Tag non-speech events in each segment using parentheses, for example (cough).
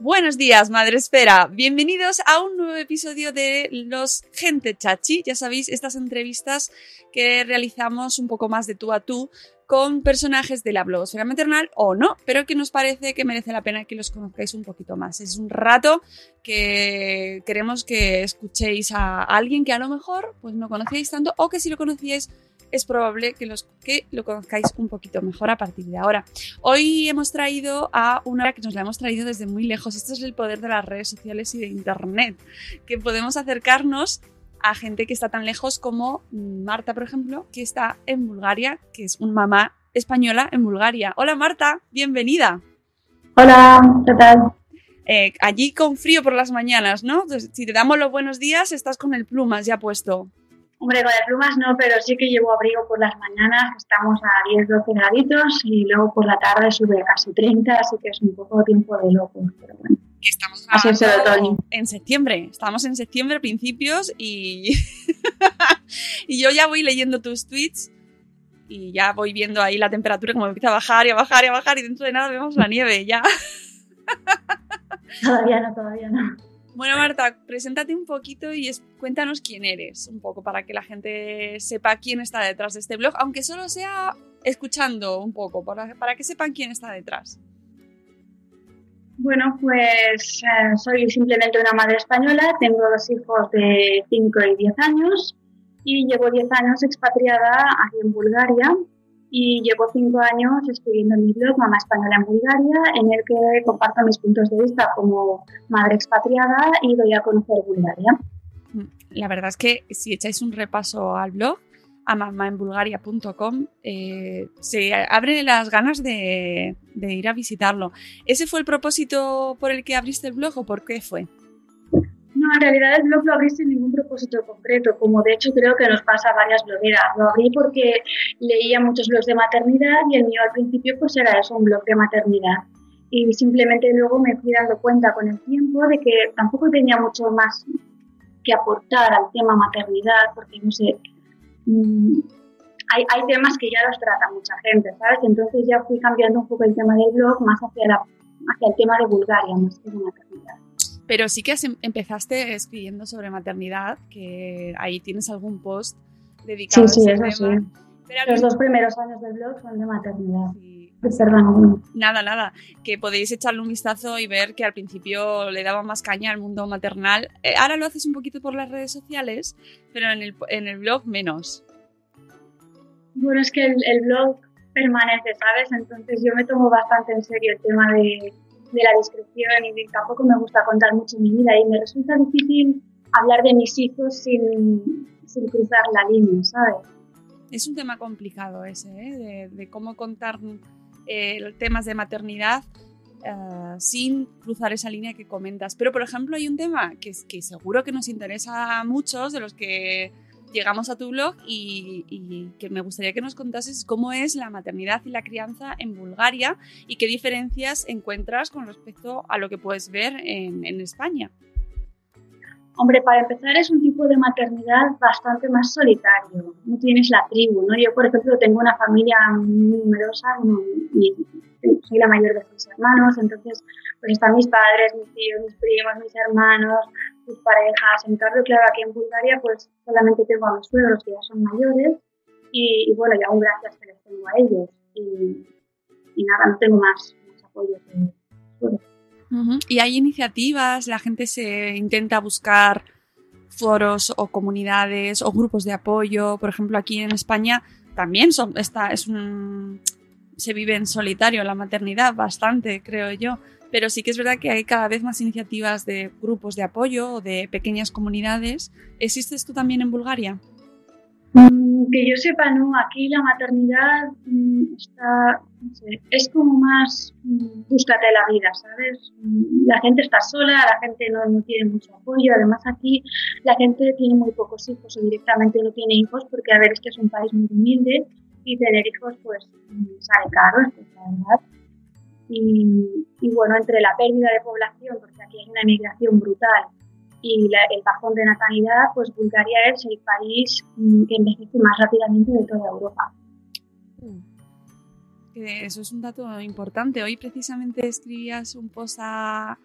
Buenos días, Madre Esfera. Bienvenidos a un nuevo episodio de Los Gente Chachi. Ya sabéis, estas entrevistas que realizamos un poco más de tú a tú con personajes de la blogosfera maternal o no, pero que nos parece que merece la pena que los conozcáis un poquito más. Es un rato que queremos que escuchéis a alguien que a lo mejor pues no conocíais tanto o que si lo conocíais es probable que, los, que lo conozcáis un poquito mejor a partir de ahora. Hoy hemos traído a una que nos la hemos traído desde muy lejos. Esto es el poder de las redes sociales y de Internet, que podemos acercarnos a gente que está tan lejos como Marta, por ejemplo, que está en Bulgaria, que es una mamá española en Bulgaria. Hola Marta, bienvenida. Hola, ¿qué tal? Eh, allí con frío por las mañanas, ¿no? Entonces, si te damos los buenos días, estás con el plumas ya puesto. Hombre, con el plumas no, pero sí que llevo abrigo por las mañanas, estamos a 10, 12 graditos y luego por la tarde sube a casi 30, así que es un poco tiempo de loco, pero bueno. Estamos Así es el otoño. en septiembre. Estamos en septiembre, principios, y, (laughs) y yo ya voy leyendo tus tweets y ya voy viendo ahí la temperatura como empieza a bajar y a bajar y a bajar y dentro de nada vemos la nieve ya. Todavía no, todavía no. Bueno, Marta, preséntate un poquito y es- cuéntanos quién eres, un poco, para que la gente sepa quién está detrás de este blog, aunque solo sea escuchando un poco, para, para que sepan quién está detrás. Bueno, pues eh, soy simplemente una madre española, tengo dos hijos de 5 y 10 años y llevo 10 años expatriada aquí en Bulgaria y llevo 5 años escribiendo en mi blog Mamá Española en Bulgaria, en el que comparto mis puntos de vista como madre expatriada y doy a conocer Bulgaria. La verdad es que si echáis un repaso al blog, a mamaenbulgaria.com, eh, se abren las ganas de, de ir a visitarlo. ¿Ese fue el propósito por el que abriste el blog o por qué fue? No, en realidad el blog lo abrí sin ningún propósito concreto, como de hecho creo que nos pasa a varias blogueras. Lo abrí porque leía muchos blogs de maternidad y el mío al principio pues era eso, un blog de maternidad. Y simplemente luego me fui dando cuenta con el tiempo de que tampoco tenía mucho más que aportar al tema maternidad, porque no sé, mm, hay, temas que ya los trata mucha gente, ¿sabes? Entonces ya fui cambiando un poco el tema del blog más hacia, la, hacia el tema de Bulgaria, más que de maternidad. Pero sí que em- empezaste escribiendo sobre maternidad, que ahí tienes algún post dedicado Sí, sí, a ese eso tema. sí. Pero Los mismo- dos primeros años del blog son de maternidad. Sí. Perdón. Nada, nada, que podéis echarle un vistazo y ver que al principio le daba más caña al mundo maternal. Eh, ahora lo haces un poquito por las redes sociales, pero en el, en el blog menos. Bueno, es que el, el blog permanece, ¿sabes? Entonces yo me tomo bastante en serio el tema de, de la discreción y de- tampoco me gusta contar mucho mi vida y me resulta difícil hablar de mis hijos sin, sin cruzar la línea, ¿sabes? Es un tema complicado ese, ¿eh? de, cómo contar eh, temas de maternidad eh, sin cruzar esa línea que comentas. Pero, por ejemplo, hay un tema que, que seguro que nos interesa a muchos de los que llegamos a tu blog y, que me gustaría que nos contases cómo es la maternidad y la crianza en Bulgaria y qué diferencias encuentras con respecto a lo que puedes ver en España. Hombre, para empezar es un tipo de maternidad bastante más solitario. No tienes la tribu, ¿no? Yo, por ejemplo, tengo una familia muy numerosa y soy la mayor de seis hermanos, entonces pues están mis padres, mis tíos, mis primos, mis hermanos, sus parejas. En cambio, claro, aquí en Bulgaria pues solamente tengo a mis suegros que ya son mayores y, bueno, ya aún gracias que les tengo a ellos. Y, y nada, no tengo más, más apoyo que Y hay iniciativas, la gente se intenta buscar foros o comunidades o grupos de apoyo. Por ejemplo, aquí en España también son, está, es un, se vive en solitario la maternidad bastante, creo yo. Pero sí que es verdad que hay cada vez más iniciativas de grupos de apoyo o de pequeñas comunidades. ¿Existe esto también en Bulgaria? Mm, que yo sepa, no. Aquí la maternidad mm, está, es como más mm, búscate la vida, ¿sabes? La gente está sola, la gente no, no, tiene mucho apoyo. Además, aquí la gente tiene muy pocos hijos o directamente no tiene hijos porque, a ver, este es un país muy humilde y tener hijos, pues, sale caro, es la verdad. Y, bueno, entre la pérdida de población, porque aquí hay una emigración brutal y el bajón de natalidad, pues Bulgaria es el país mm, que envejece más rápidamente de toda Europa. Eso es un dato importante. Hoy precisamente escribías un post a,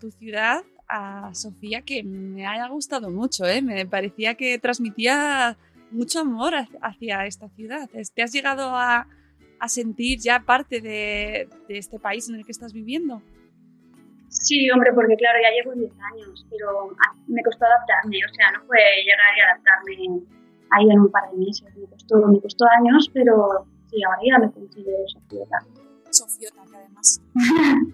tu ciudad, a Sofía, que me haya gustado mucho. ¿eh? Me parecía que transmitía mucho amor hacia esta ciudad. ¿Te has llegado a, a sentir ya parte de, de este país en el que estás viviendo? Sí, hombre, porque claro, ya llevo 10 años, pero me costó adaptarme, o sea, no fue llegar y adaptarme ahí en un par de meses, me costó, me costó años, pero sí, ahora ya me considero Sofiota. Sofiota, que además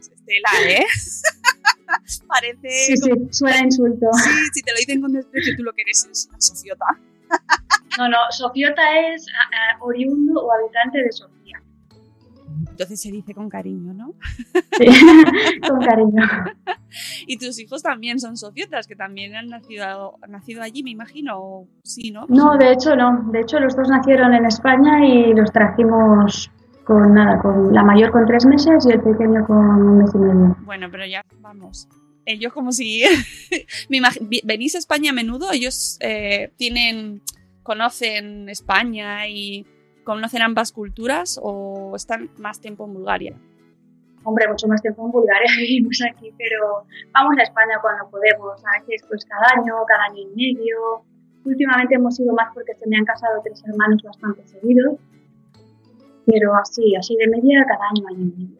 Estela, ¿eh? (laughs) Parece... Sí, sí, suena insulto. Sí, si te lo dicen con desprecio, tú lo que eres es una Sofiota. no, no, Sofiota es uh, oriundo o habitante de Sofía. Entonces se dice con cariño, ¿no? Sí, (laughs) con cariño. (laughs) y tus hijos también son sofiotas, que también han nacido, han nacido allí, me imagino, sí, ¿no? No, de hecho no. De hecho los dos nacieron en España y los trajimos con nada, con la mayor con tres meses y el pequeño con un mes y medio. Bueno, pero ya vamos. Ellos como si (laughs) venís a España a menudo, ellos eh, tienen, conocen España y conocen ambas culturas o están más tiempo en Bulgaria? Hombre, mucho más tiempo en Bulgaria (laughs) vivimos aquí, pero vamos a España cuando podemos, a veces pues cada año, cada año y medio. Últimamente hemos ido más porque se me han casado tres hermanos bastante seguidos, pero así, así de media cada año, año y medio.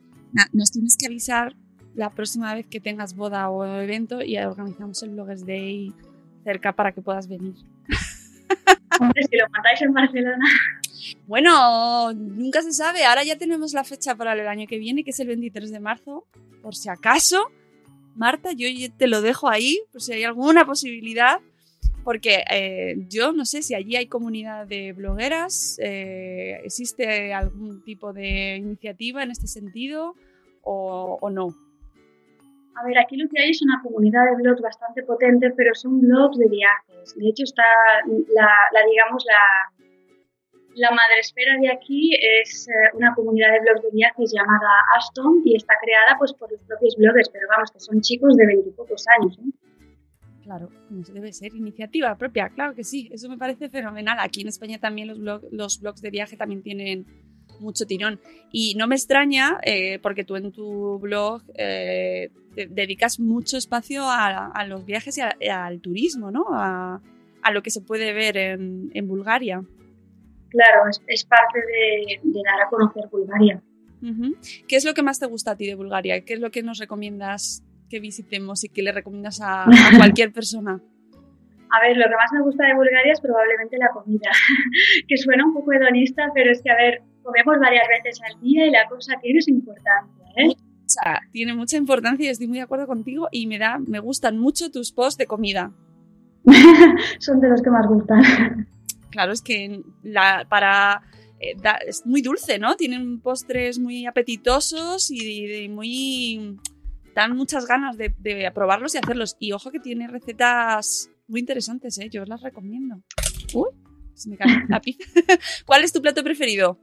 nos tienes que avisar la próxima vez que tengas boda o evento y organizamos el Bloggers Day cerca para que puedas venir. Hombre, si lo mandáis en Barcelona. Bueno, nunca se sabe. Ahora ya tenemos la fecha para el año que viene, que es el 23 de marzo. Por si acaso, Marta, yo te lo dejo ahí, por si hay alguna posibilidad. Porque eh, yo no sé si allí hay comunidad de blogueras, eh, existe algún tipo de iniciativa en este sentido o, no. A ver, aquí lo que hay es una comunidad de blogs bastante potente, pero son blogs de viajes. De hecho, está la digamos, la, la madresfera de aquí es eh, una comunidad de blogs de viajes llamada Aston y está creada pues por los propios bloggers, pero vamos, que son chicos de veintipocos años. ¿eh? Claro, debe ser iniciativa propia, claro que sí, eso me parece fenomenal. Aquí en España también los, blog, los blogs de viaje también tienen mucho tirón. Y no me extraña, eh, porque tú en tu blog eh, dedicas mucho espacio a, los viajes y al turismo, ¿no? A, lo que se puede ver en Bulgaria claro, es, es parte de, de, dar a conocer Bulgaria. ¿Qué es lo que más te gusta a ti de Bulgaria? ¿Qué es lo que nos recomiendas que visitemos y que le recomiendas a, a (laughs) cualquier persona? A ver, lo que más me gusta de Bulgaria es probablemente la comida, (laughs) que suena un poco hedonista, pero es que, a ver, comemos varias veces al día y la cosa tiene su importancia, ¿eh? Mucha, tiene mucha importancia y estoy muy de acuerdo contigo y me, da, me gustan mucho tus posts de comida. (laughs) Son de los que más gustan. Claro, es que la, para eh, da, es muy dulce, ¿no? Tienen postres muy apetitosos y, de, muy dan muchas ganas de, de, probarlos y hacerlos. Y ojo que tiene recetas muy interesantes, ¿eh? Yo os las recomiendo. Uy, se me cae la pizza. (laughs) ¿Cuál es tu plato preferido?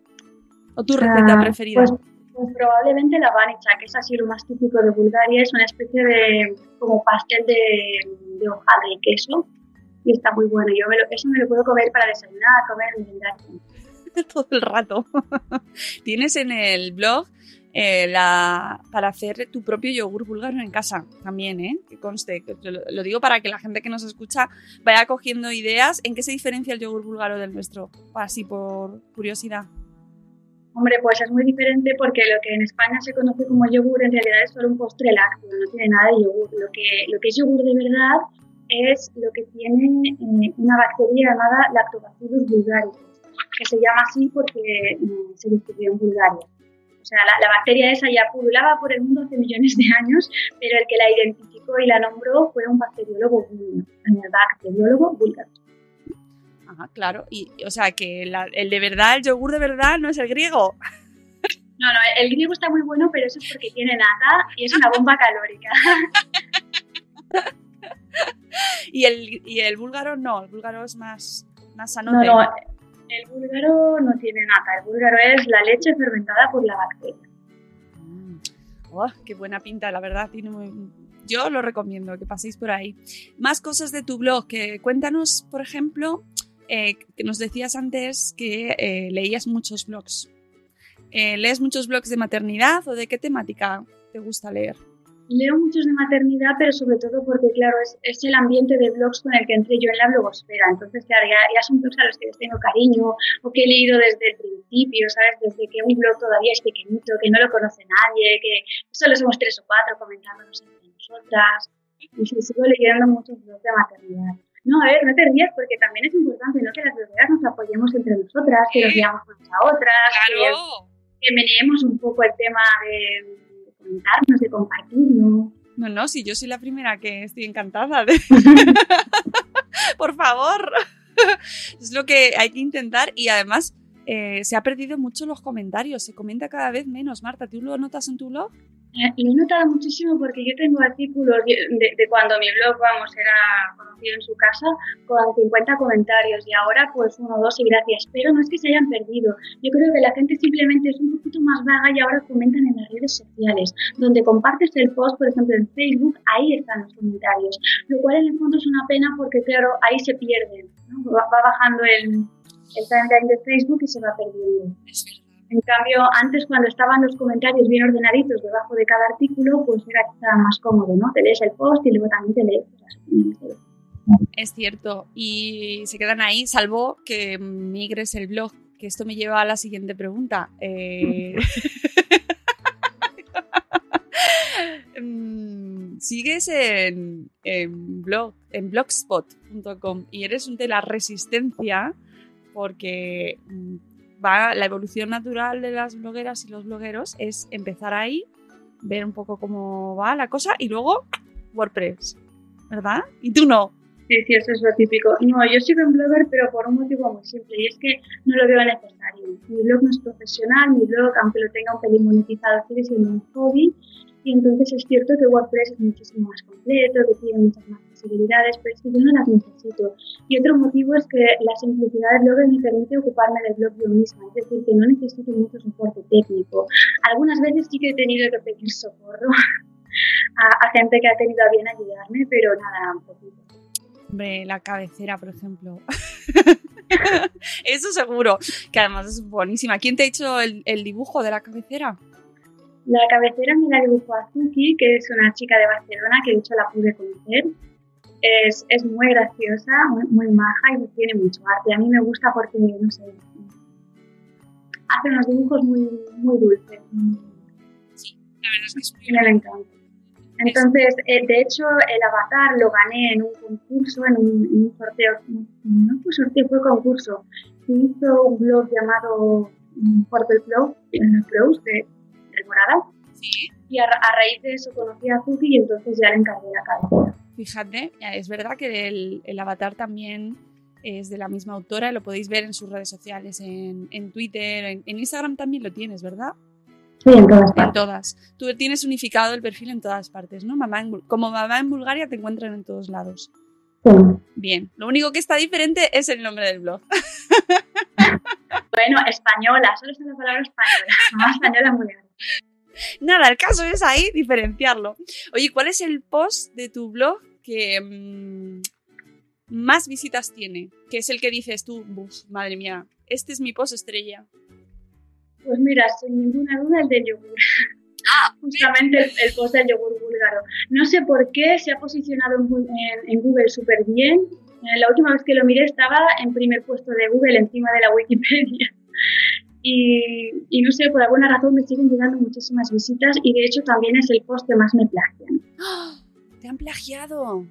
¿O tu receta uh, preferida? Pues, Pues probablemente la banica, que es así lo más típico de Bulgaria, es una especie de como pastel de, de hojaldre y queso y está muy bueno. Yo me lo, eso me lo puedo comer para desayunar, comer, merendar. (laughs) Todo el rato. (laughs) Tienes en el blog eh, la, para hacer tu propio yogur búlgaro en casa también, ¿eh? Que conste, lo, lo, digo para que la gente que nos escucha vaya cogiendo ideas. ¿En qué se diferencia el yogur búlgaro del nuestro? Así por curiosidad. Hombre, pues es muy diferente porque lo que en España se conoce como yogur en realidad es solo un postre lácteo, no tiene nada de yogur. Lo que, lo que es yogur de verdad es lo que tiene eh, una bacteria llamada Lactobacillus bulgaricus, que se llama así porque mm, se descubrió en Bulgaria. O sea, la, la, bacteria esa ya pululaba por el mundo hace millones de años, pero el que la identificó y la nombró fue un bacteriólogo búlgaro, el bacteriólogo búlgaro. Ajá, claro. Y, o sea, que la, el de verdad, el yogur de verdad no es el griego. (laughs) No, no, el griego está muy bueno, pero eso es porque tiene nata y es una bomba calórica. (laughs) (laughs) y, el, y el búlgaro no, el búlgaro es más, más sano. No, no, el búlgaro no tiene nata, el búlgaro es la leche fermentada por la bacteria. Mm. Oh, qué buena pinta, la verdad. Tiene muy... Yo lo recomiendo, que paséis por ahí. Más cosas de tu blog, que cuéntanos, por ejemplo, eh, que nos decías antes que eh, leías muchos blogs. Eh, ¿Lees muchos blogs de maternidad o de qué temática te gusta leer? Leo muchos de maternidad, pero sobre todo porque, claro, es, es, el ambiente de blogs con el que entré yo en la blogosfera. Entonces, claro, ya, ya, son blogs a los que les tengo cariño o que he leído desde el principio, ¿sabes? Desde que un blog todavía es pequeñito, que no lo conoce nadie, que solo somos tres o cuatro comentándonos entre nosotras. Y sí, sigo leyendo muchos blogs de maternidad. No, a ver, no te rías porque también es importante ¿no? que las blogueras nos apoyemos entre nosotras, que nos digamos unas a otras, claro. que, que meneemos un poco el tema de comentarnos, de compartirnos. No, no, si yo soy la primera que estoy encantada de... (laughs) Por favor. es lo que hay que intentar y además eh, se ha perdido mucho los comentarios, se comenta cada vez menos. Marta, ¿tú lo notas en tu blog? Eh, lo he notado muchísimo porque yo tengo artículos de, de, cuando mi blog, vamos, era conocido en su casa, con 50 comentarios y ahora pues uno, dos y gracias. Pero no es que se hayan perdido. Yo creo que la gente simplemente es un poquito más vaga y ahora comentan en las redes sociales. Donde compartes el post, por ejemplo, en Facebook, ahí están los comentarios. Lo cual en el fondo es una pena porque, claro, ahí se pierden. va bajando el, el timeline de Facebook y se va perdiendo. Es verdad. En cambio, antes cuando estaban los comentarios bien ordenaditos debajo de cada artículo, pues era quizá más cómodo, ¿no? Te lees el post y luego también te lees Es cierto, y se quedan ahí, salvo que migres el blog, que esto me lleva a la siguiente pregunta. Eh... (laughs) Sigues en, en, blog, en blogspot.com y eres un de la resistencia porque va, la evolución natural de las blogueras y los blogueros es empezar ahí, ver un poco cómo va la cosa y luego WordPress, ¿verdad? Y tú no. Sí, sí, eso es lo típico. No, yo sigo en Blogger, pero por un motivo muy simple, y es que no lo veo necesario. Mi blog no es profesional, mi blog, aunque lo tenga un pelín monetizado, sigue siendo un hobby, y entonces es cierto que WordPress es muchísimo más completo, que tiene muchas más pero es que yo no las necesito. Y otro motivo es que la simplicidad del blog me permite ocuparme del blog yo misma, es decir, que no necesito mucho soporte técnico. Algunas veces sí que he tenido que pedir socorro a, a gente que ha tenido a bien ayudarme, pero nada, un poquito. Hombre, la cabecera, por ejemplo. (laughs) Eso seguro, que además es buenísima. ¿Quién te ha hecho el, el dibujo de la cabecera? La cabecera me la dibujó Azuki, que es una chica de Barcelona que de hecho la pude conocer. Es, es muy graciosa, muy, muy, maja y tiene mucho arte. A mí me gusta porque, no sé, hace unos dibujos muy, muy dulces. Sí, la verdad es que es muy Me encanta. Entonces, eh, de hecho, el avatar lo gané en un concurso, en un, en un sorteo. No fue sorteo, fue concurso. Se hizo un blog llamado Purple Flow, Flows, de morada. Sí. Y a, a, raíz de eso conocí a Zuki y entonces ya le encargué la cabecera. Fíjate, es verdad que el, el, avatar también es de la misma autora, lo podéis ver en sus redes sociales, en, en Twitter, en, en, Instagram también lo tienes, ¿verdad? Sí, en todas partes. En todas. Tú tienes unificado el perfil en todas partes, ¿no? Mamá en, como mamá en Bulgaria te encuentran en todos lados. Sí. Bien, lo único que está diferente es el nombre del blog. (laughs) bueno, española, solo es una palabra española, mamá española muy grande. Nada, el caso es ahí diferenciarlo. Oye, ¿cuál es el post de tu blog que mmm, más visitas tiene? Que es el que dices tú, madre mía, este es mi post estrella. Pues mira, sin ninguna duda el del yogur. Ah, (laughs) Justamente el, el, post del yogur búlgaro. No sé por qué se ha posicionado en, en, en Google súper bien. Eh, la última vez que lo miré estaba en primer puesto de Google encima de la Wikipedia. Y, y, no sé, por alguna razón me siguen llegando muchísimas visitas y de hecho también es el post que más me plagian. ¿Te han plagiado?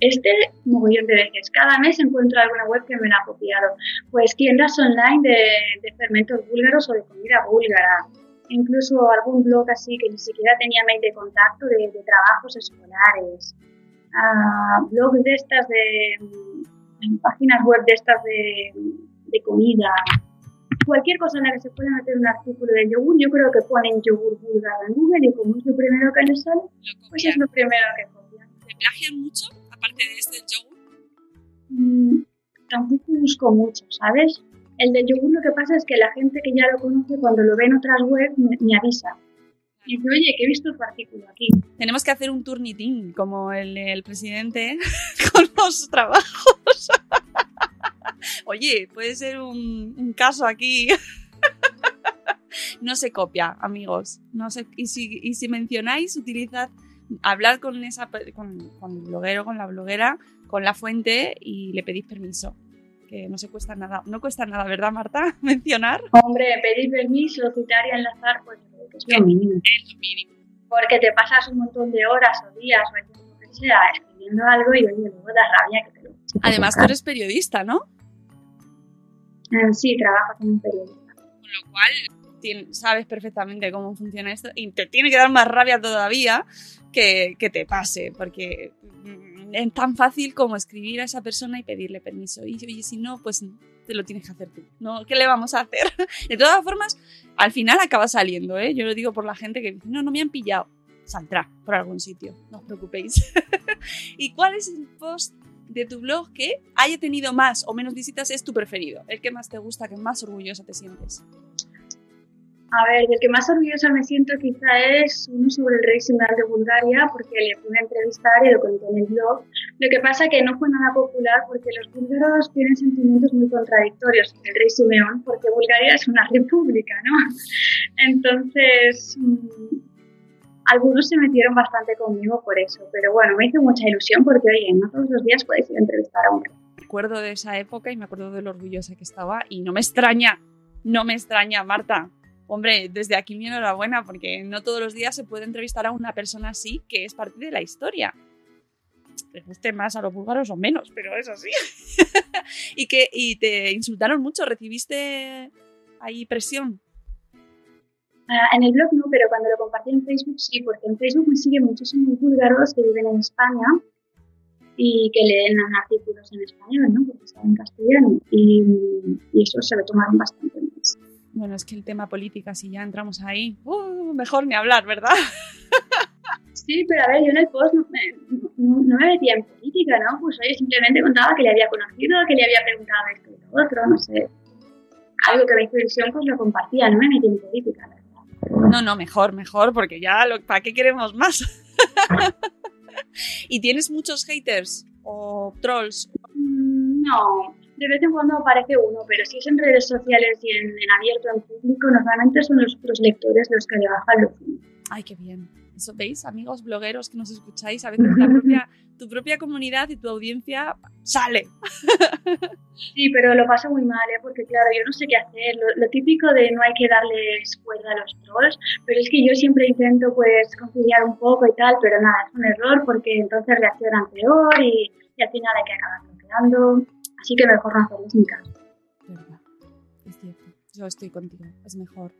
Este mogollón de veces. Cada mes encuentro alguna web que me la ha copiado. Pues tiendas online de, de fermentos búlgaros o de comida búlgara. Incluso algún blog así que ni siquiera tenía mail de contacto de, de trabajos escolares. Uh, blogs de estas de. páginas web de estas de, de comida cualquier cosa en la que se pueda meter un artículo de yogur, yo creo que ponen yogur búlgaro en Google y como es lo primero que les sale, pues es lo primero que copian. ¿Te plagian mucho, aparte de este yogur? Mm, tampoco busco mucho, ¿sabes? El del yogur lo que pasa es que la gente que ya lo conoce, cuando lo ve en otras webs, me, me avisa. Y dice, oye, que he visto tu artículo aquí. Tenemos que hacer un turnitín, como el, el presidente, (laughs) con los trabajos. Oye, puede ser un, un caso aquí. (laughs) no se copia, amigos. No se, y, si, y si mencionáis, utilizad, hablad con, esa, con, con el bloguero, con la bloguera, con la fuente y le pedís permiso. Que no se cuesta nada. No cuesta nada, ¿verdad, Marta? (laughs) Mencionar. Hombre, pedir permiso, citar y enlazar, pues es lo mínimo. Es lo mínimo. Porque te pasas un montón de horas o días o lo que sea escribiendo algo y oye, luego da rabia que te lo. Además, tú eres periodista, ¿no? Uh, sí, trabajo como periodista. Con lo cual, sabes perfectamente cómo funciona esto y te tiene que dar más rabia todavía que, que te pase, porque es tan fácil como escribir a esa persona y pedirle permiso. Y oye, si no, pues te lo tienes que hacer tú. ¿no? ¿Qué le vamos a hacer? (laughs) De todas formas, al final acaba saliendo, ¿eh? Yo lo digo por la gente que dice, no, no me han pillado. Saldrá por algún sitio, no os preocupéis. (laughs) ¿Y cuál es el post de tu blog que haya tenido más o menos visitas es tu preferido? El que más te gusta, que más orgullosa te sientes. A ver, del que más orgullosa me siento quizá es uno sobre el rey Simeón de Bulgaria, porque le pude entrevistar y lo conté en el blog. Lo que pasa que no fue nada popular porque los búlgaros tienen sentimientos muy contradictorios con el rey Simeón, porque Bulgaria es una (laughs) república, ¿no? Entonces, mmm, algunos se metieron bastante conmigo por eso, pero bueno, me hizo mucha ilusión porque, oye, no todos los días puedes ir a entrevistar a un rey. Me acuerdo de esa época y me acuerdo de lo orgullosa que estaba y no me extraña, no me extraña, Marta. Hombre, desde aquí mi enhorabuena porque no todos los días se puede entrevistar a una persona así que es parte de la historia. Les guste más a los búlgaros o menos, pero es así. (laughs) y que y te insultaron mucho, recibiste ahí presión. Uh, en el blog no, pero cuando lo compartí en Facebook sí, porque en Facebook me siguen muchísimos búlgaros que viven en España y que leen artículos en español, ¿no? Porque están en castellano y, y eso se lo tomaron bastante más. Bueno, es que el tema política, si ya entramos ahí, uh, mejor ni hablar, ¿verdad? (laughs) Sí, pero a ver, yo en el post no me, no, no me metía en política, ¿no? Pues oye, simplemente contaba que le había conocido, que le había preguntado esto y lo otro, no sé. Algo que me hizo ilusión, pues lo compartía, no me metí en política, ¿verdad? No, no, mejor, mejor, porque ya, lo, ¿para qué queremos más? (laughs) ¿Y tienes muchos haters o trolls? Mm, No, de vez en cuando aparece uno, pero si es en redes sociales y en, en abierto, en público, normalmente son los otros lectores los que le bajan los Ay, qué bien. Eso veis, amigos blogueros que nos escucháis, a veces la propia, tu propia comunidad y tu audiencia sale. Sí, pero lo paso muy mal, ¿eh? porque claro, yo no sé qué hacer. Lo, lo, típico de no hay que darles cuerda a los trolls, pero es que yo siempre intento pues conciliar un poco y tal, pero nada, es un error porque entonces reaccionan peor y, y al final hay que acabar bloqueando. Así que mejor no hacerles ni caso. Es cierto. Yo estoy contigo, es mejor.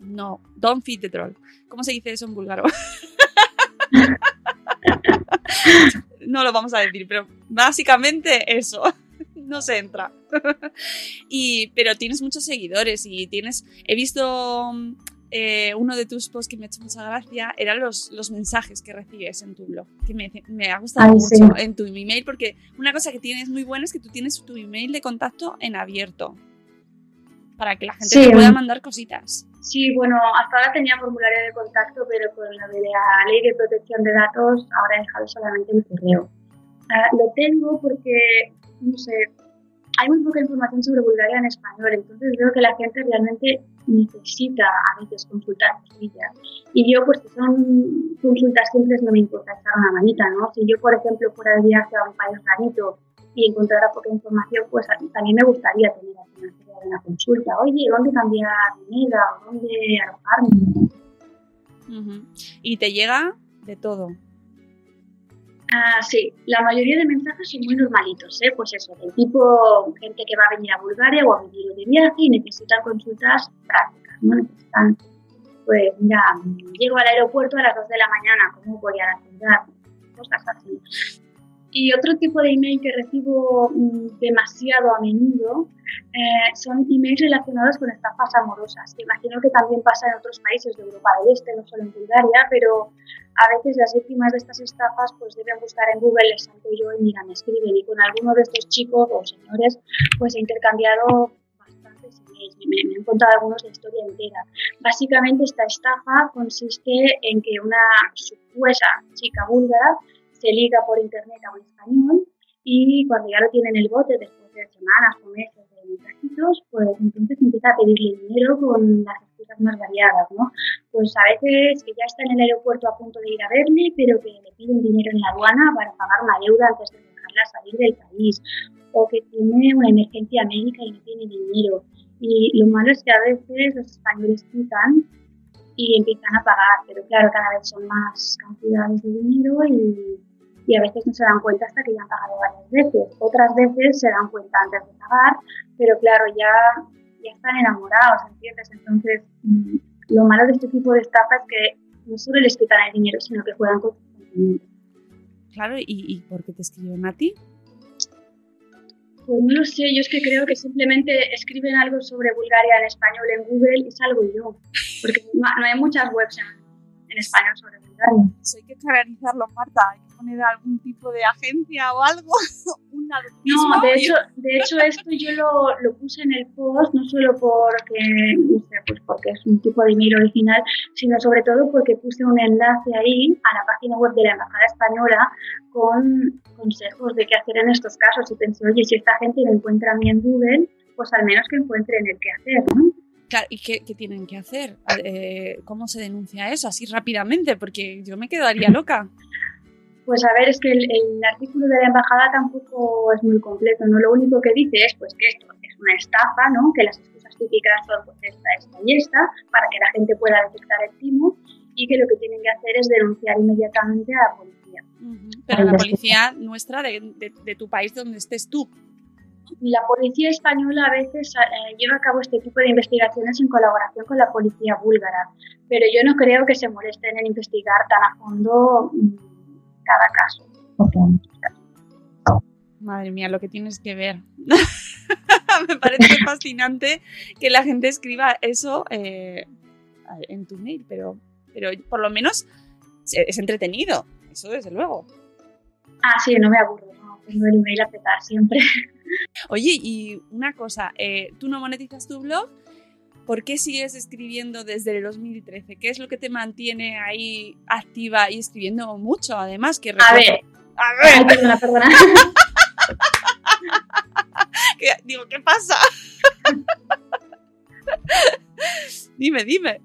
No, don't feed the troll. ¿Cómo se dice eso en búlgaro? (laughs) no lo vamos a decir, pero básicamente eso. No se entra. y, pero tienes muchos seguidores y tienes. He visto eh, uno de tus posts que me ha hecho mucha gracia. Eran los, los mensajes que recibes en tu blog. Que me, me ha gustado Ay, mucho sí. en tu email. Porque una cosa que tienes muy buena es que tú tienes tu email de contacto en abierto. para que la gente te pueda mandar cositas. Sí, bueno, hasta ahora tenía formulario de contacto, pero con la de la ley de protección de datos ahora he dejado solamente el correo. Ah, lo tengo porque, no sé, hay muy poca información sobre Bulgaria en español, entonces veo que la gente realmente necesita a veces consultar cosillas. Y yo, pues, si son consultas simples, no me importa echar una manita, ¿no? Si yo, por ejemplo, fuera de viaje a un país rarito y encontrara poca información, pues también me gustaría tener una, consulta. Oye, ¿dónde cambiar moneda o dónde alojarme? Y te llega de todo. Ah, sí, la mayoría de mensajes son muy normalitos, ¿eh? Pues eso, del tipo gente que va a venir a Bulgaria o a venir de viaje y necesitan consultas prácticas, ¿no? Necesitan, pues mira, llego al aeropuerto a las 2 de la mañana, ¿cómo voy a la Cosas así. Y otro tipo de email que recibo mm, demasiado a menudo eh, son emails relacionados con estafas amorosas, imagino que también pasa en otros países de Europa del Este, no solo en Bulgaria, pero a veces las víctimas de estas estafas pues deben buscar en Google el santo yo y mira, me escriben y con alguno de estos chicos o señores pues he intercambiado bastantes emails, me, me han contado algunos de historia entera. Básicamente esta estafa consiste en que una supuesta chica búlgara se liga por internet a un español y cuando ya lo tienen en el bote después de semanas o meses de mensajitos, pues entonces empieza a pedirle dinero con las más variadas, ¿no? Pues a veces que ya está en el aeropuerto a punto de ir a verle, pero que le piden dinero en la aduana para pagar una deuda antes de dejarla salir del país, o que tiene una emergencia médica y no tiene dinero. Y lo malo es que a veces los españoles quitan y empiezan a pagar, pero claro, cada vez son más cantidades de dinero y, y a veces no se dan cuenta hasta que ya han pagado varias veces. Otras veces se dan cuenta antes de pagar, pero claro, ya ya están enamorados, ¿entiendes? Entonces, mm, lo malo de este tipo de estafa es que no solo les quitan el dinero, sino que juegan con su Claro, ¿y, ¿y por qué te escriben a ti? Pues no lo sé, yo es que creo que simplemente escriben algo sobre Bulgaria en español en Google y salgo yo. Porque no, hay muchas webs en, en español sobre Bulgaria. Eso hay que claralizarlo, Marta poner algún tipo de agencia o algo. (laughs) no, de hecho, de hecho esto yo lo, lo, puse en el post no solo porque, no sé, pues porque es un tipo de email original, sino sobre todo porque puse un enlace ahí a la página web de la Embajada Española con consejos de qué hacer en estos casos y pensé, oye, si esta gente me encuentra a mí en Google, pues al menos que encuentren el qué hacer, ¿no? ¿Y qué, qué, tienen que hacer? Eh, ¿Cómo se denuncia eso así rápidamente? Porque yo me quedaría loca. Pues a ver, es que el, artículo de la embajada tampoco es muy completo, ¿no? Lo único que dice es pues que esto es una estafa, ¿no? Que las excusas típicas son pues esta, esta y esta, para que la gente pueda detectar el timo y que lo que tienen que hacer es denunciar inmediatamente a la policía. Pero la policía nuestra de, de, tu país donde estés tú. La policía española a veces eh, lleva a cabo este tipo de investigaciones en colaboración con la policía búlgara, pero yo no creo que se molesten en investigar tan a fondo mm, cada caso. Madre mía, lo que tienes que ver. (laughs) Me parece (laughs) fascinante que la gente escriba eso eh, en tu mail, pero, pero por lo menos es entretenido, eso desde luego. Ah, sí, no me aburro, no, tengo el email a petar siempre. (laughs) Oye, y una cosa, eh, ¿tú no monetizas tu blog? ¿Por qué sigues escribiendo desde el 2013? ¿Qué es lo que te mantiene ahí activa y escribiendo mucho? Además, que A ver. A ver. perdona, perdona. (laughs) Digo, ¿qué pasa? (laughs) dime, dime.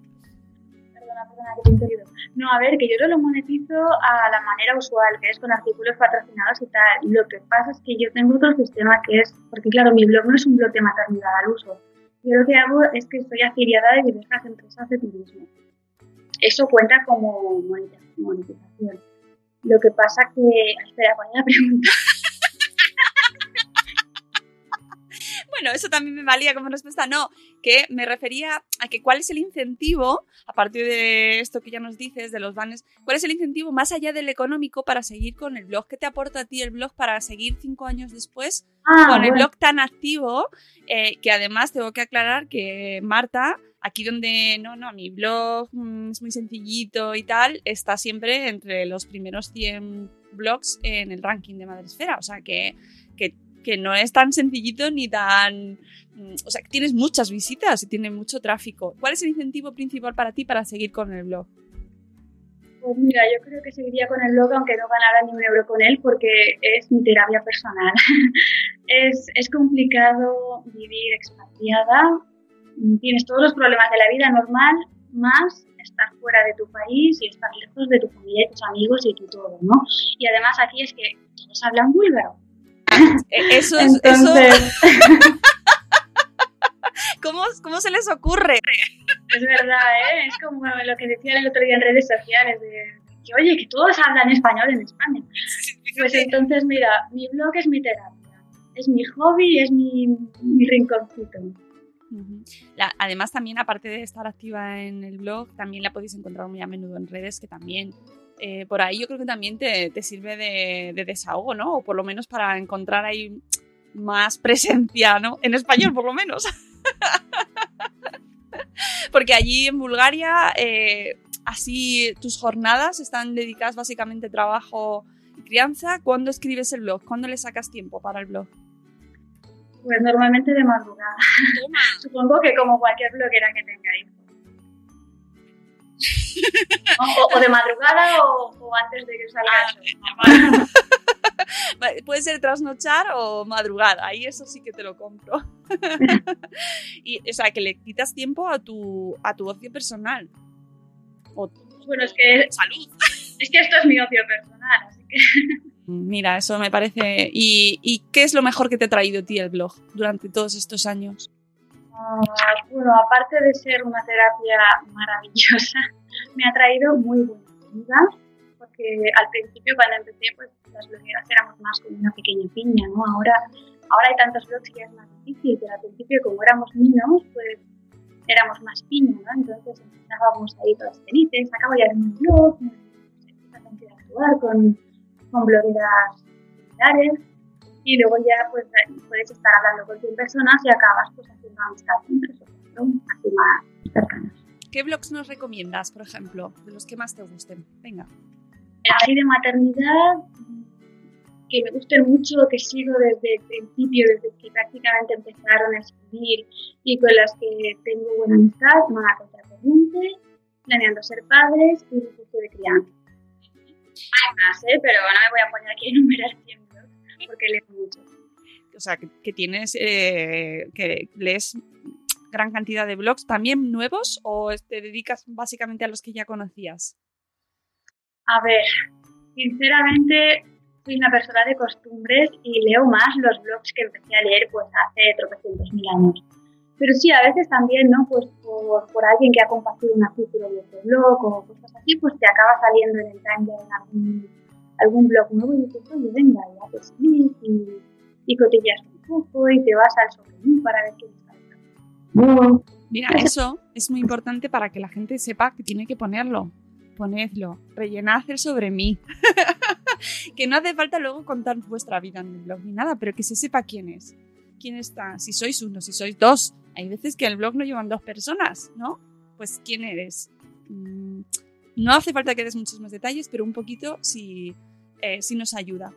Perdona, perdona, que te he entendido. No, a ver, que yo no lo monetizo a la manera usual, que es con artículos patrocinados y tal. Lo que pasa es que yo tengo otro sistema que es, porque claro, mi blog no es un blog de maternidad al uso yo lo que hago es que estoy afiliada de diversas empresas de turismo. Eso cuenta como monetización. Lo que pasa que... Espera, ¿cuál es la bueno, eso también me valía como respuesta. No, que me refería a que cuál es el incentivo, a partir de esto que ya nos dices, de los banners, cuál es el incentivo más allá del económico para seguir con el blog. ¿Qué te aporta a ti el blog para seguir cinco años después ah, con el blog tan activo? Eh, que además tengo que aclarar que Marta, aquí donde, no, no, mi blog mm, es muy sencillito y tal, está siempre entre los primeros 100 blogs en el ranking de Madresfera. O sea que, que que no es tan sencillito ni tan... mm, O sea, que tienes muchas visitas y tiene mucho tráfico. ¿Cuál es el incentivo principal para ti para seguir con el blog? Pues mira, yo creo que seguiría con el blog aunque no ganara ni un euro con él porque es mi terapia personal. (laughs) es, es complicado vivir expatriada, tienes todos los problemas de la vida normal, más estar fuera de tu país y estar lejos de tu familia y tus amigos y tu todo, ¿no? Y además aquí es que todos hablan búlgaro. Eh, Eso es... Entonces, Eso... (laughs) ¿Cómo, ¿Cómo se les ocurre? es verdad, ¿eh? Es como lo que decían el otro día en redes sociales, de que oye, que todos hablan español en España. Pues entonces, mira, mi blog es mi terapia, es mi hobby, es mi, mi rinconcito. La- además, también, aparte de estar activa en el blog, también la podéis encontrar muy a menudo en redes, que también eh, por ahí yo creo que también te, te sirve de, de desahogo, ¿no? O por lo menos para encontrar ahí más presencia, ¿no? En español, por lo menos. (laughs) Porque allí en Bulgaria, eh, así tus jornadas están dedicadas básicamente a trabajo y crianza. ¿Cuándo escribes el blog? ¿Cuándo le sacas tiempo para el blog? Pues normalmente de madrugada. Supongo que como cualquier bloguera que tenga hijos. O, de madrugada o, o antes de que salga el sol. (laughs) Vale, Puede ser trasnochar o madrugada, ahí eso sí que te lo compro. (laughs) y, o sea, que le quitas tiempo a tu, a tu ocio personal. O Bueno, es que, salud. es que esto es mi ocio personal, así que (laughs) Mira, eso me parece... ¿Y, ¿Y qué es lo mejor que te ha traído a ti el blog durante todos estos años? Bueno, aparte de ser una terapia maravillosa, (laughs) me ha traído muy buenas amigas, porque al principio cuando empecé, pues las blogueras éramos más como una pequeña piña, ¿no? Ahora, ahora hay tantos blogs que es más difícil, pero al principio como éramos niños, pues éramos más piña, ¿no? Entonces empezábamos ahí todas felices, acabo ya de un blog, empiezas a interactuar con, con blogueras similares, y luego ya pues puedes estar hablando con 100 personas y acabas pues haciendo amistad con tres o cuatro, así más cercanas. ¿Qué blogs nos recomiendas, por ejemplo, de los que más te gusten? Venga. Así de maternidad, que me gusten mucho, que sigo desde el principio, desde que prácticamente empezaron a escribir y con las que tengo buena amistad, Mamá Contracorriente, Planeando Ser Padres y Refugio de Crianza. Hay más, ¿eh? pero no me voy a poner aquí a enumerar 100 blogs porque leo mucho. O sea, que, que tienes... eh, que lees gran cantidad de blogs, ¿también nuevos o te dedicas básicamente a los que ya conocías? A ver, sinceramente soy una persona de costumbres y leo más los blogs que empecé a leer pues hace tropecientos mil años. Pero sí, a veces también, ¿no? Pues por, por alguien que ha compartido un artículo de otro blog o cosas así, pues te acaba saliendo en el timeline algún, algún blog nuevo y dices, oye, venga, ya te seguís y, y cotillas un poco y te vas al sobre mí para ver qué está no. Mira, eso es muy importante para que la gente sepa que tiene que ponerlo. Ponedlo, rellenad el sobre mí. (laughs) que no hace falta luego contar vuestra vida en el blog ni nada, pero que se sepa quién es. Quién está, si sois uno, si sois dos. Hay veces que el blog no llevan dos personas, ¿no? Pues quién eres. Mm, no hace falta que des muchos más detalles, pero un poquito si, eh, si nos ayuda.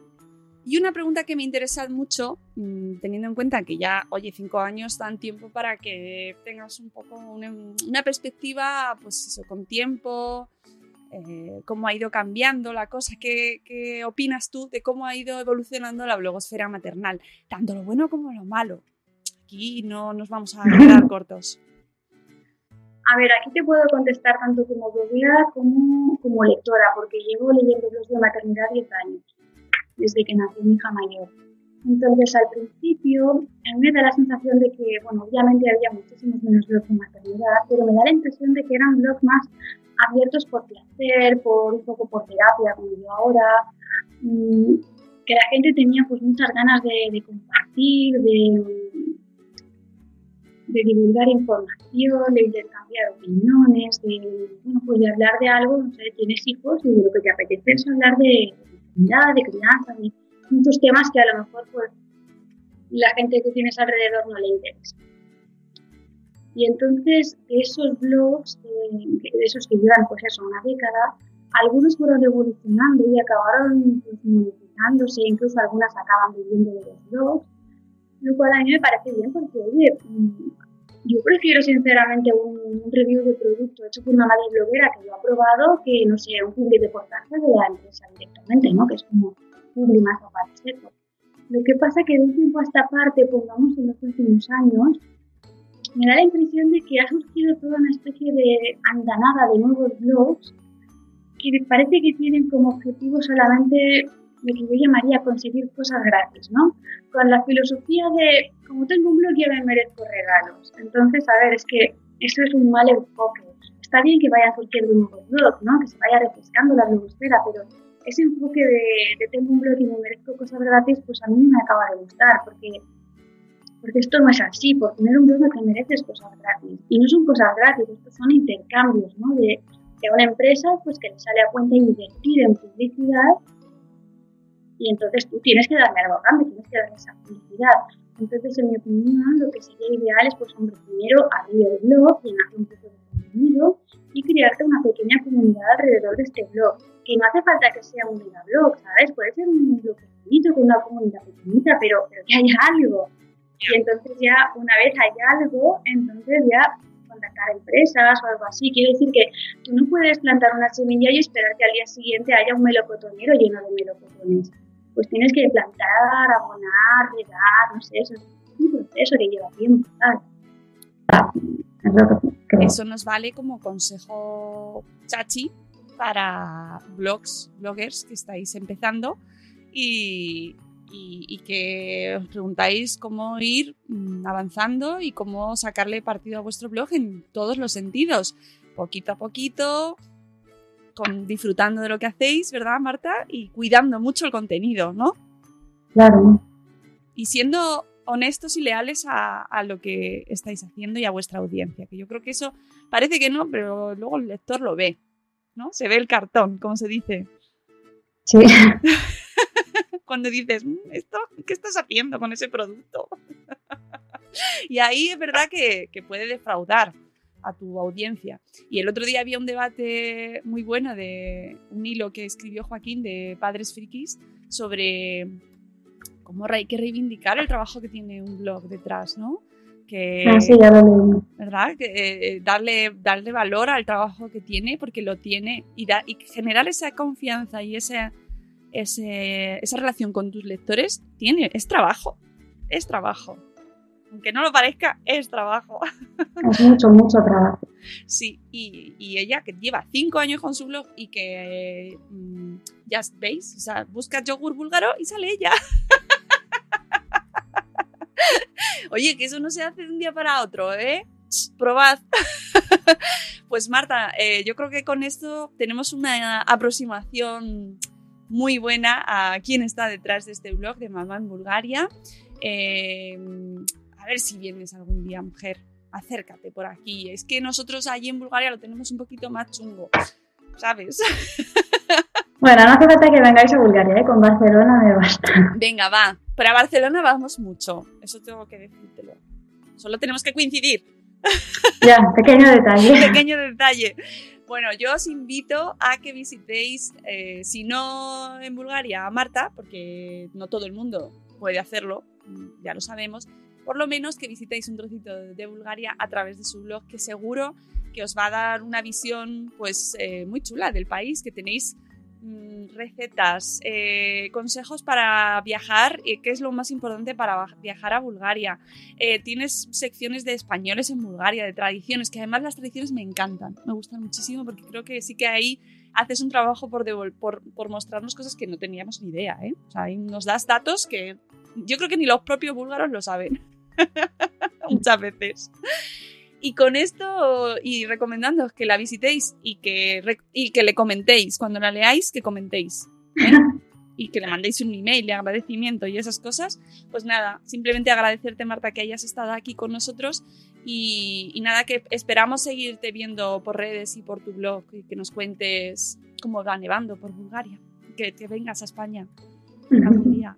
Y una pregunta que me interesa mucho, mmm, teniendo en cuenta que ya, oye, cinco años dan tiempo para que tengas un poco una, una perspectiva, pues eso, con tiempo, eh, cómo ha ido cambiando la cosa, ¿Qué, ¿qué opinas tú de cómo ha ido evolucionando la blogosfera maternal? Tanto lo bueno como lo malo. Aquí no nos vamos a quedar (laughs) cortos. A ver, aquí te puedo contestar tanto como bloguera como, como lectora, porque llevo leyendo blogs de maternidad 10 años desde que nació mi hija mayor. Entonces, al principio, a mí me da la sensación de que, bueno, obviamente había muchísimos menos blogs de maternidad, pero me da la impresión de que eran blogs más abiertos por placer, por un poco por terapia, como yo ahora, mmm, que la gente tenía pues muchas ganas de, de compartir, de, de, divulgar información, de intercambiar opiniones, de, bueno, pues de hablar de algo, no sé, tienes hijos y lo que te apetece es hablar de de crianza, de muchos temas que a lo mejor pues la gente que tienes alrededor no le interesa. Y entonces esos blogs, eh, esos que llevan pues eso, una década, algunos fueron evolucionando y acabaron pues, monetizándose, incluso algunas acaban viviendo de los blogs. Lo cual a mí me parece bien porque, oye, mm, yo prefiero sinceramente un, review de producto hecho por una madre bloguera que lo ha probado que, no sé, un public de portaje de la empresa directamente, ¿no? Que es como public más aparte. Lo que pasa que de un tiempo a esta parte, pongamos en los últimos años, me da la impresión de que ha surgido toda una especie de andanada de nuevos blogs que parece que tienen como objetivo solamente lo que yo llamaría conseguir cosas gratis, ¿no? Con la filosofía de, como tengo un blog ya me merezco regalos. Entonces, a ver, es que eso es un mal enfoque. Está bien que vayan surgiendo nuevos blogs, ¿no? Que se vaya refrescando la blogosfera, pero ese enfoque de, de, tengo un blog y me merezco cosas gratis, pues a mí no me acaba de gustar, porque, porque esto no es así. Por tener un blog no te mereces cosas gratis. Y no son cosas gratis, estos son intercambios, ¿no? De, de una empresa pues que le sale a cuenta invertir en publicidad y entonces tú tienes que darme algo a cambio, tienes que darme esa publicidad. Entonces, en mi opinión, lo que sería ideal es, pues, hombre, primero abrir el blog, hace un poco de contenido y crearte una pequeña comunidad alrededor de este blog. Que no hace falta que sea un mega blog, ¿sabes? Puede ser un blog pequeñito con una comunidad pequeñita, pero, pero que haya algo. Y entonces ya, una vez hay algo, entonces ya contactar empresas o algo así. Quiere decir que tú no puedes plantar una semilla y esperar que al día siguiente haya un melocotonero lleno de melocotones pues tienes que plantar, abonar, regar, no sé, eso es un proceso que lleva tiempo. Eso nos vale como consejo chachi para blogs, bloggers que estáis empezando y, y, que os preguntáis cómo ir avanzando y cómo sacarle partido a vuestro blog en todos los sentidos. Poquito a poquito, disfrutando de lo que hacéis, ¿verdad, Marta? Y cuidando mucho el contenido, ¿no? Claro. Y siendo honestos y leales a, lo que estáis haciendo y a vuestra audiencia, que yo creo que eso parece que no, pero luego el lector lo ve, ¿no? Se ve el cartón, como se dice. Sí. (laughs) Cuando dices, mm, ¿esto, ¿qué estás haciendo con ese producto? (laughs) y ahí es verdad que, que puede defraudar a tu audiencia. Y el otro día había un debate muy bueno de un hilo que escribió Joaquín de Padres Frikis sobre cómo hay que reivindicar el trabajo que tiene un blog detrás, ¿no? Que, ah, sí, ya lo ¿Verdad? Que, eh, darle, darle valor al trabajo que tiene porque lo tiene y, da, y generar esa confianza y ese, ese, esa relación con tus lectores tiene, es trabajo, es trabajo aunque no lo parezca, es trabajo. (laughs) Es mucho, mucho trabajo. Sí, y, ella que lleva cinco años con su blog y que mm, ya veis, o sea, busca yogur búlgaro y sale ella. (laughs) Oye, que eso no se hace de un día para otro, ¿eh? probad. (laughs) pues Marta, eh, yo creo que con esto tenemos una aproximación muy buena a quién está detrás de este blog de Mamá en Bulgaria. Eh, a ver si vienes algún día, mujer, acércate por aquí. Es que nosotros allí en Bulgaria lo tenemos un poquito más chungo, ¿sabes? (laughs) Bueno, no hace falta que vengáis a Bulgaria, ¿eh? con Barcelona me basta. Venga, va. Pero a Barcelona vamos mucho, eso tengo que decírtelo. Solo tenemos que coincidir. (laughs) Ya, pequeño detalle. (laughs) pequeño detalle. Bueno, yo os invito a que visitéis, eh, si no en Bulgaria, a Marta, porque no todo el mundo puede hacerlo, ya lo sabemos, por lo menos que visitéis un trocito de Bulgaria a través de su blog, que seguro que os va a dar una visión pues eh, muy chula del país, que tenéis mm, recetas, eh, consejos para viajar, eh, que es lo más importante para viajar a Bulgaria. tienes secciones de españoles en Bulgaria, de tradiciones, que además las tradiciones me encantan, me gustan muchísimo porque creo que sí que ahí haces un trabajo por, por, por mostrarnos cosas que no teníamos ni idea. O sea, ahí nos das datos que yo creo que ni los propios búlgaros lo saben. (laughs) muchas veces. Y con esto, y recomendándoos que la visitéis y que, y que le comentéis, cuando la leáis, que comentéis. ¿eh? (laughs) y que le mandéis un email de agradecimiento y esas cosas, pues nada, simplemente agradecerte Marta que hayas estado aquí con nosotros y, nada, que esperamos seguirte viendo por redes y por tu blog y que nos cuentes cómo va nevando por Bulgaria, que, que vengas a España algún (laughs) día.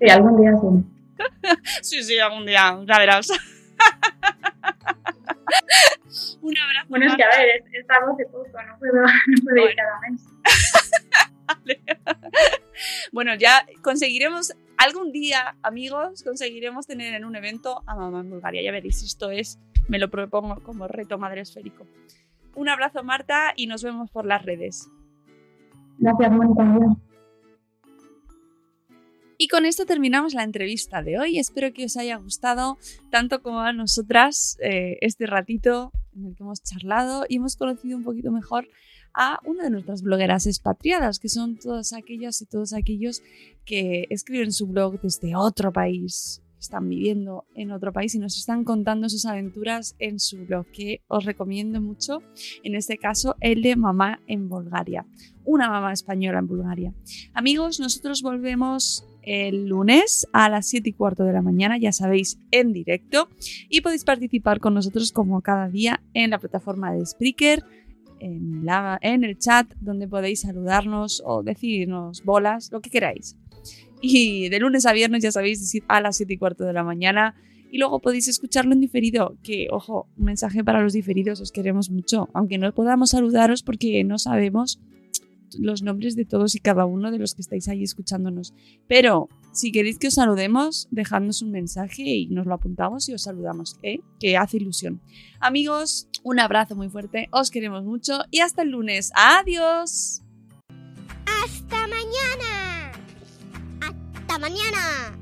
Sí, algún día sí. (laughs) sí, sí, algún día, ya verás. (laughs) Un abrazo. Bueno, es que a ver, estamos de poco, no puedo, no puedo ir cada mes. (laughs) Bueno, ya conseguiremos Algún día, amigos, conseguiremos tener en un evento a mamá en Bulgaria. Ya veréis, esto es, me lo propongo como reto madre esférico. Un abrazo, Marta, y nos vemos por las redes. Gracias, Mónica. Y con esto terminamos la entrevista de hoy. Espero que os haya gustado tanto como a nosotras eh, este ratito en el que hemos charlado y hemos conocido un poquito mejor a una de nuestras blogueras expatriadas, que son todas aquellas y todos aquellos que escriben su blog desde otro país, están viviendo en otro país y nos están contando sus aventuras en su blog, que os recomiendo mucho, en este caso el de Mamá en Bulgaria, una mamá española en Bulgaria. Amigos, nosotros volvemos el lunes a las 7 y cuarto de la mañana, ya sabéis, en directo, y podéis participar con nosotros como cada día en la plataforma de Spreaker, en, la, en el chat, donde podéis saludarnos o decirnos bolas, lo que queráis. Y de lunes a viernes, ya sabéis, a las 7 y cuarto de la mañana. Y luego podéis escucharlo en diferido, que, ojo, un mensaje para los diferidos, os queremos mucho, aunque no podamos saludaros porque no sabemos los nombres de todos y cada uno de los que estáis ahí escuchándonos. Pero si queréis que os saludemos, dejadnos un mensaje y nos lo apuntamos y os saludamos, ¿eh? que hace ilusión. Amigos, un abrazo muy fuerte, os queremos mucho y hasta el lunes. Adiós. Hasta mañana. Hasta mañana.